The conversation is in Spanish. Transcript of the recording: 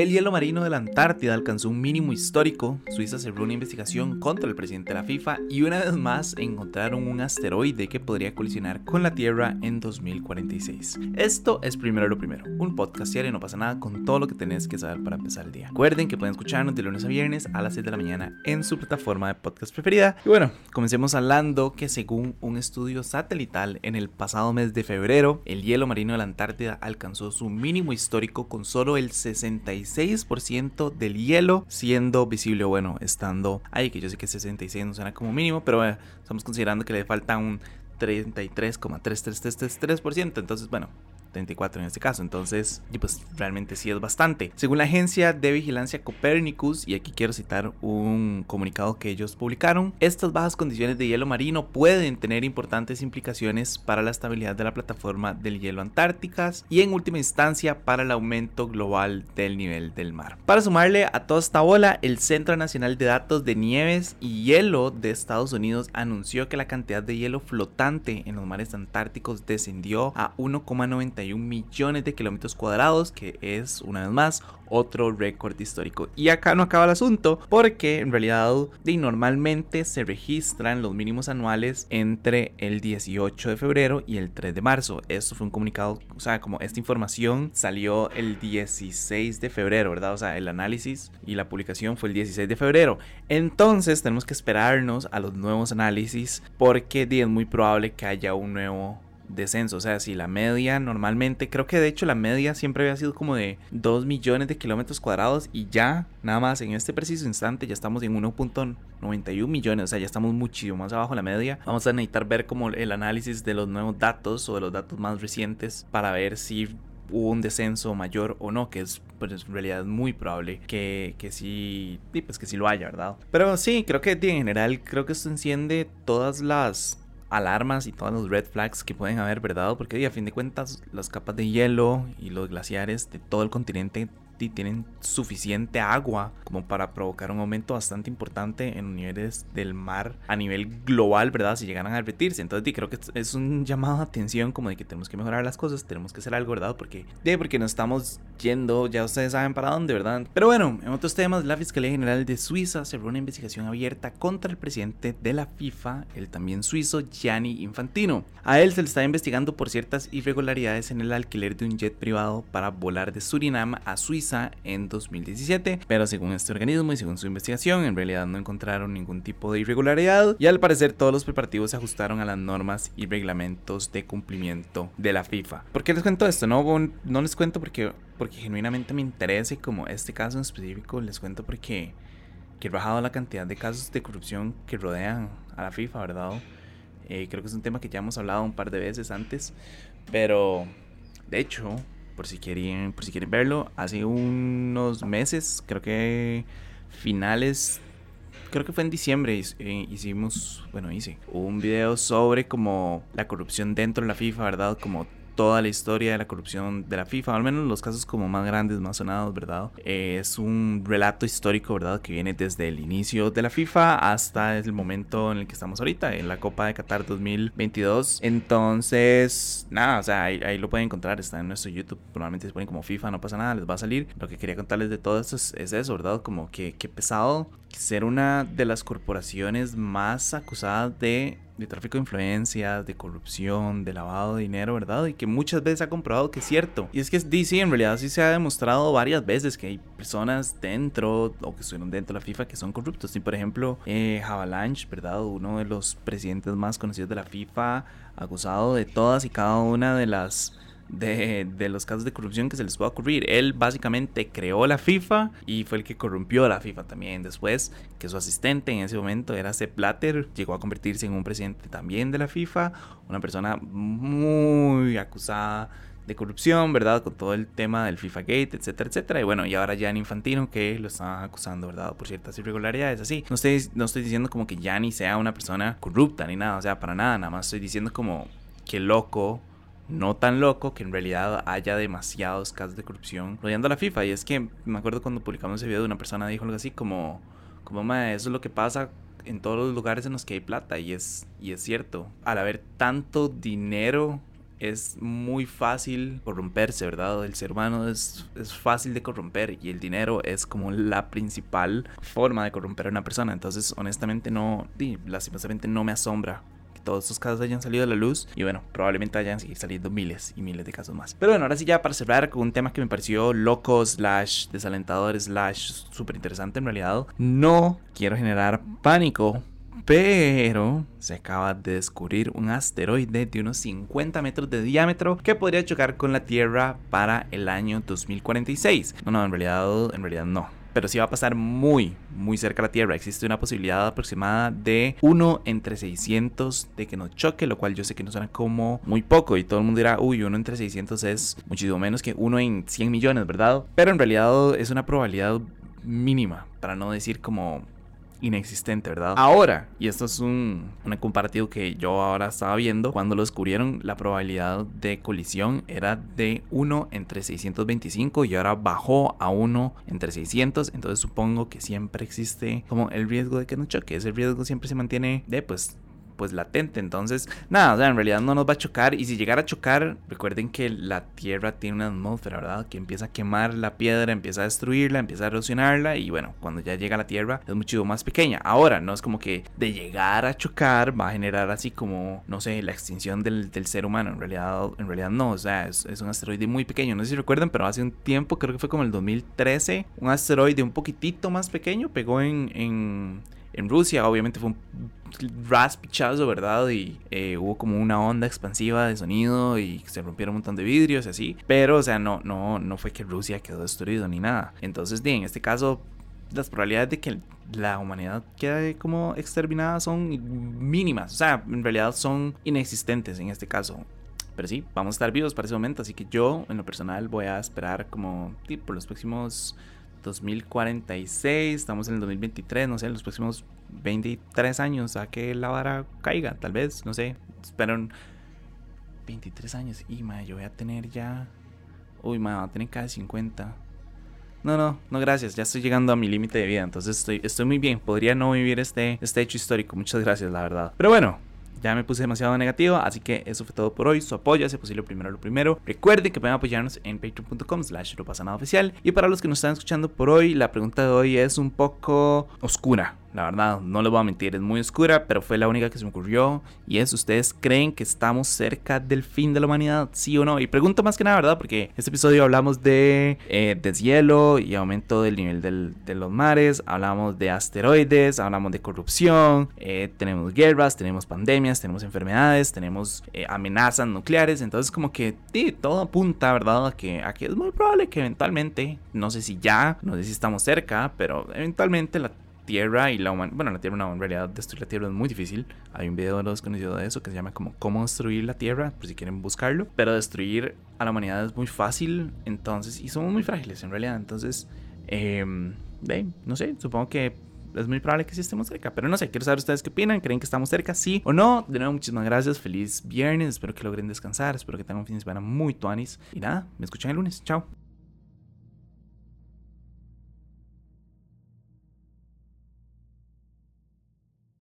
El hielo marino de la Antártida alcanzó un mínimo histórico. Suiza cerró una investigación contra el presidente de la FIFA y una vez más encontraron un asteroide que podría colisionar con la Tierra en 2046. Esto es primero lo primero, un podcast diario no pasa nada con todo lo que tenés que saber para empezar el día. Recuerden que pueden escucharnos de lunes a viernes a las 6 de la mañana en su plataforma de podcast preferida. Y bueno, comencemos hablando que según un estudio satelital en el pasado mes de febrero, el hielo marino de la Antártida alcanzó su mínimo histórico con solo el 66 6% del hielo siendo visible, bueno, estando ahí, que yo sé que 66 no suena como mínimo, pero estamos considerando que le falta un 33,3333%, entonces bueno, 34 en este caso. Entonces, pues realmente sí es bastante. Según la agencia de vigilancia Copernicus, y aquí quiero citar un comunicado que ellos publicaron, estas bajas condiciones de hielo marino pueden tener importantes implicaciones para la estabilidad de la plataforma del hielo antárticas y en última instancia para el aumento global del nivel del mar. Para sumarle a toda esta bola, el Centro Nacional de Datos de Nieves y Hielo de Estados Unidos anunció que la cantidad de hielo flotante en los mares antárticos descendió a 1,90 millones de kilómetros cuadrados, que es una vez más otro récord histórico. Y acá no acaba el asunto, porque en realidad normalmente se registran los mínimos anuales entre el 18 de febrero y el 3 de marzo. Esto fue un comunicado, o sea, como esta información salió el 16 de febrero, ¿verdad? O sea, el análisis y la publicación fue el 16 de febrero. Entonces tenemos que esperarnos a los nuevos análisis porque es muy probable que haya un nuevo descenso. O sea, si la media normalmente, creo que de hecho la media siempre había sido como de 2 millones de kilómetros cuadrados y ya, nada más en este preciso instante, ya estamos en 1.91 millones. O sea, ya estamos muchísimo más abajo de la media. Vamos a necesitar ver como el análisis de los nuevos datos o de los datos más recientes para ver si hubo un descenso mayor o no, que es pues en realidad muy probable que, que sí, pues que sí lo haya, ¿verdad? Pero sí, creo que en general, creo que esto enciende todas las alarmas y todos los red flags que pueden haber, ¿verdad? Porque a fin de cuentas las capas de hielo y los glaciares de todo el continente tienen suficiente agua como para provocar un aumento bastante importante en los niveles del mar a nivel global, ¿verdad? Si llegaran a repetirse. Entonces, creo que es un llamado de atención como de que tenemos que mejorar las cosas, tenemos que hacer algo, ¿verdad? Porque, de, porque nos estamos yendo, ya ustedes saben para dónde, ¿verdad? Pero bueno, en otros temas, la Fiscalía General de Suiza cerró una investigación abierta contra el presidente de la FIFA, el también suizo Gianni Infantino. A él se le está investigando por ciertas irregularidades en el alquiler de un jet privado para volar de Surinam a Suiza en 2017, pero según este organismo y según su investigación, en realidad no encontraron ningún tipo de irregularidad y al parecer todos los preparativos se ajustaron a las normas y reglamentos de cumplimiento de la FIFA. ¿Por qué les cuento esto? No, no les cuento porque, porque genuinamente me interesa y como este caso en específico les cuento porque que he bajado la cantidad de casos de corrupción que rodean a la FIFA, ¿verdad? Eh, creo que es un tema que ya hemos hablado un par de veces antes, pero de hecho por si quieren, por si quieren verlo. Hace unos meses, creo que finales, creo que fue en diciembre, eh, hicimos, bueno, hice un video sobre como la corrupción dentro de la FIFA, ¿verdad? Como toda la historia de la corrupción de la FIFA, al menos los casos como más grandes, más sonados, ¿verdad? es un relato histórico, ¿verdad? Que viene desde el inicio de la FIFA hasta el momento en el que estamos ahorita, en la Copa de Qatar 2022. Entonces, nada, o sea, ahí, lo pueden encontrar, está en nuestro YouTube, probablemente se ponen como FIFA, no pasa nada, les va a salir. Lo que quería contarles de todo esto es, eso, ¿verdad? Como que, que pesado ser una de las corporaciones más acusadas de de tráfico de influencias, de corrupción, de lavado de dinero, ¿verdad? Y que muchas veces ha comprobado que es cierto. Y es que DC en realidad sí se ha demostrado varias veces que hay personas dentro o que estuvieron dentro de la FIFA que son corruptos. Por ejemplo, eh, ¿verdad? Uno de los presidentes más conocidos de la FIFA, acusado de todas y cada una de las de, los casos de corrupción que se les pueda ocurrir. Él básicamente creó la FIFA y fue el que corrompió la FIFA también. Después, que su asistente en ese momento era Sepp Blatter, llegó a convertirse en un presidente también de la FIFA, una persona muy acusada de corrupción, ¿verdad? Con todo el tema del FIFA Gate, etcétera, etcétera. Y bueno, y ahora Gianni Infantino que lo está acusando, ¿verdad? Por ciertas irregularidades, así. No estoy, no estoy diciendo como que Gianni sea una persona corrupta ni nada, o sea, para nada, nada más estoy diciendo como que loco no tan loco que en realidad haya demasiados casos de corrupción rodeando a la FIFA. Y es que me acuerdo cuando publicamos ese video de una persona dijo algo así como, como eso es lo que pasa en todos los lugares en los que hay plata y es, y es cierto. Al haber tanto dinero es muy fácil corromperse, ¿verdad? El ser humano es, es fácil de corromper y el dinero es como la principal forma de corromper a una persona. Entonces, honestamente, no, lastimosamente no me asombra todos estos casos hayan salido a la luz y bueno, probablemente hayan seguir saliendo miles y miles de casos más. Pero bueno, ahora sí ya para cerrar con un tema que me pareció loco, slash desalentador, slash súper interesante en realidad. No quiero generar pánico, pero se acaba de descubrir un asteroide de unos 50 metros de diámetro que podría chocar con la Tierra para el año 2046. No, no, en realidad, en realidad no. Pero sí va a pasar muy, muy cerca a la Tierra. Existe una posibilidad aproximada de 1 entre 600 de que nos choque, lo cual yo sé que no suena como muy poco. Y todo el mundo dirá, uy, 1 entre 600 es muchísimo menos que 1 en 100 millones, ¿verdad? Pero en realidad es una probabilidad mínima, para no decir como inexistente, ¿verdad? Ahora, y esto es un, un, comparativo que yo ahora estaba viendo, cuando lo descubrieron, la probabilidad de colisión era de 1 entre 625 y ahora bajó a 1 entre 600, entonces supongo que siempre existe como el riesgo de que no choque, ese riesgo siempre se mantiene de pues pues latente. Entonces, nada, o sea, en realidad no nos va a chocar. Y si llegara a chocar, recuerden que la Tierra tiene una atmósfera, ¿verdad? Que empieza a quemar la piedra, empieza a destruirla, empieza a erosionarla. Y bueno, cuando ya llega a la Tierra es mucho más pequeña. Ahora, no es como que de llegar a chocar va a generar así como, no sé, la extinción del, ser humano. En realidad, en realidad no, o sea, es, un asteroide muy pequeño. No sé si recuerdan, pero hace un tiempo, creo que fue como el 2013, un asteroide un poquitito más pequeño pegó en, en, en Rusia. Obviamente fue un raspichazo, ¿verdad? Y eh, hubo como una onda expansiva de sonido y se rompieron un montón de vidrios y así. Pero, o sea, no, no, no fue que Rusia quedó destruido ni nada. Entonces, en este caso, las probabilidades de que la humanidad quede como exterminada son mínimas. O sea, en realidad son inexistentes en este caso. Pero sí, vamos a estar vivos para ese momento. Así que yo, en lo personal, voy a esperar como por los próximos 2046. Estamos en el 2023, no sé, en los próximos 23 años a que la vara caiga, tal vez, no sé. Esperan 23 años. Y, ma, yo voy a tener ya. Uy, ma, voy a tener casi 50. No, no, no, gracias. Ya estoy llegando a mi límite de vida. Entonces estoy, estoy muy bien. Podría no vivir este, este hecho histórico. Muchas gracias, la verdad. Pero bueno, ya me puse demasiado negativo, así que eso fue todo por hoy. Su apoyo hace posible primero lo primero. Recuerden que pueden apoyarnos en patreon.com slash oficial. Y para los que nos están escuchando por hoy, la pregunta de hoy es un poco oscura. La verdad, no les voy a mentir, es muy oscura, pero fue la única que se me ocurrió. Y es, ¿ustedes creen que estamos cerca del fin de la humanidad? ¿Sí o no? Y pregunto más que nada, ¿verdad? Porque este episodio hablamos de eh, deshielo y aumento del nivel de los mares, hablamos de asteroides, hablamos de corrupción, eh, tenemos guerras, tenemos pandemias, tenemos enfermedades, tenemos eh, amenazas nucleares. Entonces como que sí, todo apunta, ¿verdad? A que, a que es muy probable que eventualmente, no sé si ya, no sé si estamos cerca, pero eventualmente la Tierra y la humanidad. Bueno, la Tierra no, en realidad destruir la Tierra es muy difícil. Hay un video de los conocidos de eso que se llama como Cómo destruir la Tierra, por si quieren buscarlo. Pero destruir a la humanidad es muy fácil, entonces, y somos muy frágiles en realidad. Entonces, eh, no sé, supongo que es muy probable que sí estemos cerca. Pero no sé, quiero saber ustedes qué opinan. ¿Creen que estamos cerca? Sí o no. De nuevo, muchísimas gracias. Feliz viernes. Espero que logren descansar. Espero que tengan un fin de semana muy tuanis. Y nada, me escuchan el lunes. Chao.